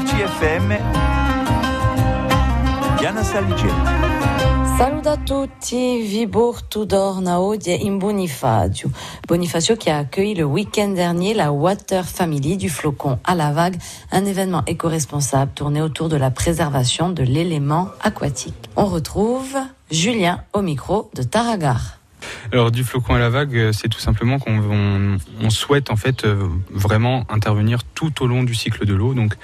RCFM Diana Saligeti. Salut a tutti, vi oggi in Bonifacio. Bonifacio qui a accueilli le week-end dernier la Water Family du flocon à la vague, un événement éco-responsable tourné autour de la préservation de l'élément aquatique. On retrouve Julien au micro de Taragar. Alors du flocon à la vague, c'est tout simplement qu'on on, souhaite en fait euh, vraiment intervenir tout au long du cycle de l'eau. Donc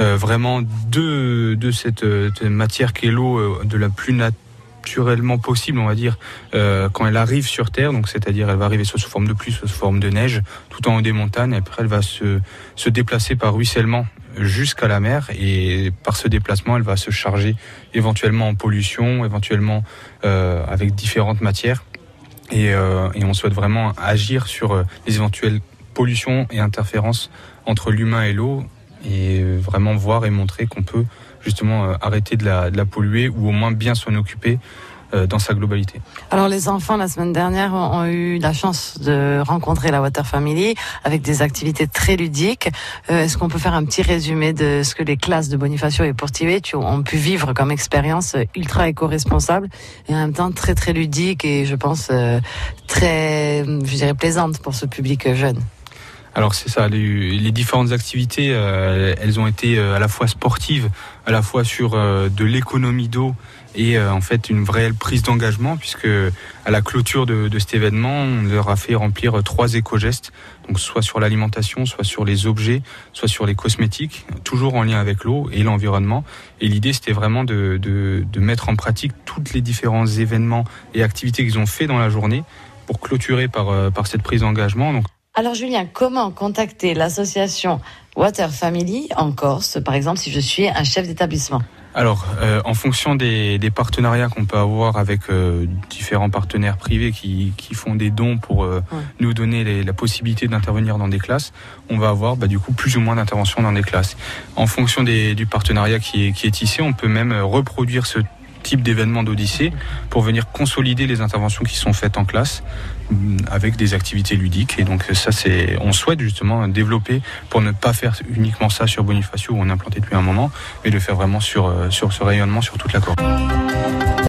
euh, vraiment de, de cette, euh, matière qui est l'eau de la plus naturelle naturellement possible, on va dire, euh, quand elle arrive sur Terre. Donc, c'est-à-dire, elle va arriver soit sous forme de pluie, soit sous forme de neige, tout en haut des montagnes. Et après, elle va se, se déplacer par ruissellement jusqu'à la mer. Et par ce déplacement, elle va se charger éventuellement en pollution, éventuellement euh, avec différentes matières. Et, euh, et, on souhaite vraiment agir sur euh, les éventuelles pollutions et interférences entre l'humain et l'eau et vraiment voir et montrer qu'on peut justement euh, arrêter de la, polluer ou au moins bien s'en occuper dans sa globalité. Alors les enfants la semaine dernière ont eu la chance de rencontrer la Water Family avec des activités très ludiques. Euh, est-ce qu'on peut faire un petit résumé de ce que les classes de Bonifacio et Portivetti ont pu vivre comme expérience ultra éco-responsable et en même temps très très ludique et je pense très, je dirais plaisante pour ce public jeune? Alors c'est ça, les, différentes activités, euh, elles ont été euh, à la fois sportives, à la fois sur euh, de l'économie d'eau et en fait une vraie prise d'engagement puisque à la clôture de, de, cet événement, on leur a fait remplir trois éco-gestes, donc soit sur l'alimentation, soit sur les objets, soit sur les cosmétiques, toujours en lien avec l'eau et l'environnement. Et l'idée c'était vraiment de, de, de mettre en pratique tous les différents événements et activités qu'ils ont fait dans la journée pour clôturer par, par cette prise d'engagement. Alors Julien, comment contacter l'association Water Family en Corse, par exemple, si je suis un chef d'établissement? Alors, euh, en fonction des, partenariats qu'on peut avoir avec euh, différents partenaires privés qui, font des dons pour euh, nous donner la possibilité d'intervenir dans des classes, on va avoir bah, du coup plus ou moins d'interventions dans des classes. En fonction du partenariat qui est, qui est tissé, on peut même reproduire ce type d'événement d'Odyssée pour venir consolider les interventions qui sont faites en classe mm, avec des activités ludiques. Et donc ça, c'est, on souhaite justement développer pour ne pas faire uniquement ça sur Bonifacio où on a implanté depuis un moment, mais de faire vraiment sur, euh, ce rayonnement sur toute la Corse.